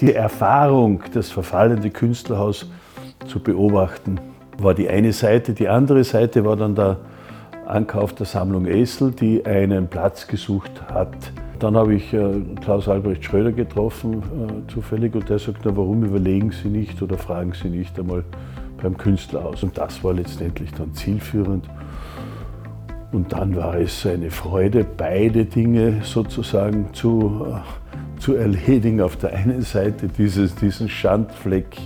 Die Erfahrung, das verfallende Künstlerhaus zu beobachten, war die eine Seite. Die andere Seite war dann der Ankauf der Sammlung Essel, die einen Platz gesucht hat. Dann habe ich äh, Klaus Albrecht Schröder getroffen, äh, zufällig, und der sagt, warum überlegen Sie nicht oder fragen Sie nicht einmal beim Künstlerhaus. Und das war letztendlich dann zielführend. Und dann war es eine Freude, beide Dinge sozusagen zu, äh, zu erledigen. Auf der einen Seite dieses, diesen Schandfleck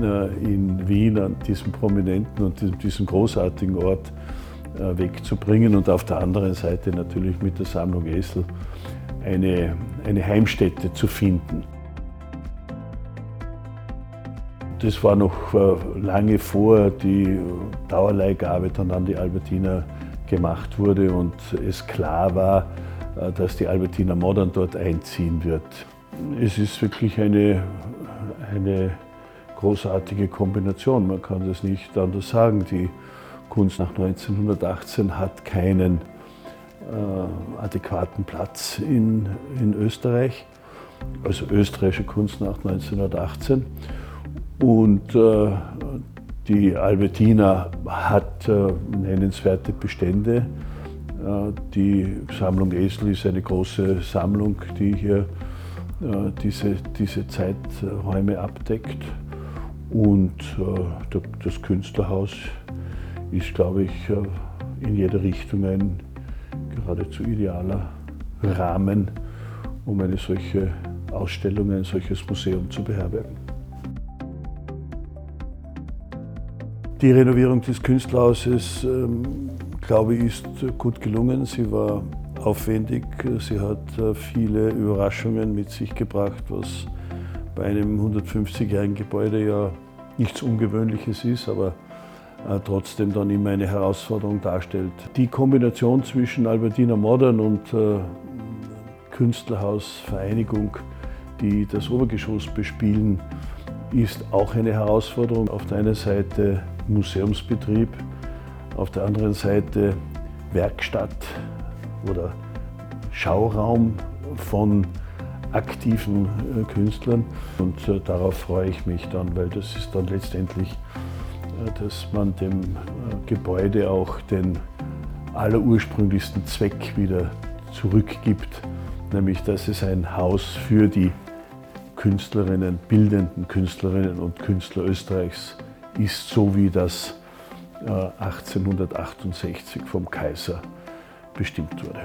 äh, in Wien an diesem prominenten und diesem, großartigen Ort äh, wegzubringen und auf der anderen Seite natürlich mit der Sammlung Essel eine, eine Heimstätte zu finden. Das war noch äh, lange vor die Dauerleihgabe dann an die Albertina gemacht wurde und es klar war, dass die Albertina Modern dort einziehen wird. Es ist wirklich eine, eine großartige Kombination, man kann das nicht anders sagen. Die Kunst nach 1918 hat keinen äh, adäquaten Platz in, in Österreich, also österreichische Kunst nach 1918. Und äh, die Albertina hat äh, nennenswerte Bestände. Äh, die Sammlung Esel ist eine große Sammlung, die hier äh, diese, diese Zeiträume abdeckt. Und äh, das Künstlerhaus ist, glaube ich, in jeder Richtung ein geradezu idealer Rahmen, um eine solche Ausstellung, ein solches Museum zu beherbergen. Die Renovierung des Künstlerhauses, ähm, glaube ich, ist gut gelungen. Sie war aufwendig. Sie hat äh, viele Überraschungen mit sich gebracht, was bei einem 150-jährigen Gebäude ja nichts Ungewöhnliches ist, aber äh, trotzdem dann immer eine Herausforderung darstellt. Die Kombination zwischen Albertina Modern und äh, Künstlerhaus Vereinigung, die das Obergeschoss bespielen, ist auch eine Herausforderung. Auf der einen Seite Museumsbetrieb, auf der anderen Seite Werkstatt oder Schauraum von aktiven äh, Künstlern. Und äh, darauf freue ich mich dann, weil das ist dann letztendlich, äh, dass man dem Gebäude auch den allerursprünglichsten Zweck wieder zurückgibt, nämlich dass es ein Haus für die Künstlerinnen, bildenden Künstlerinnen und Künstler Österreichs ist, so wie das 1868 vom Kaiser bestimmt wurde.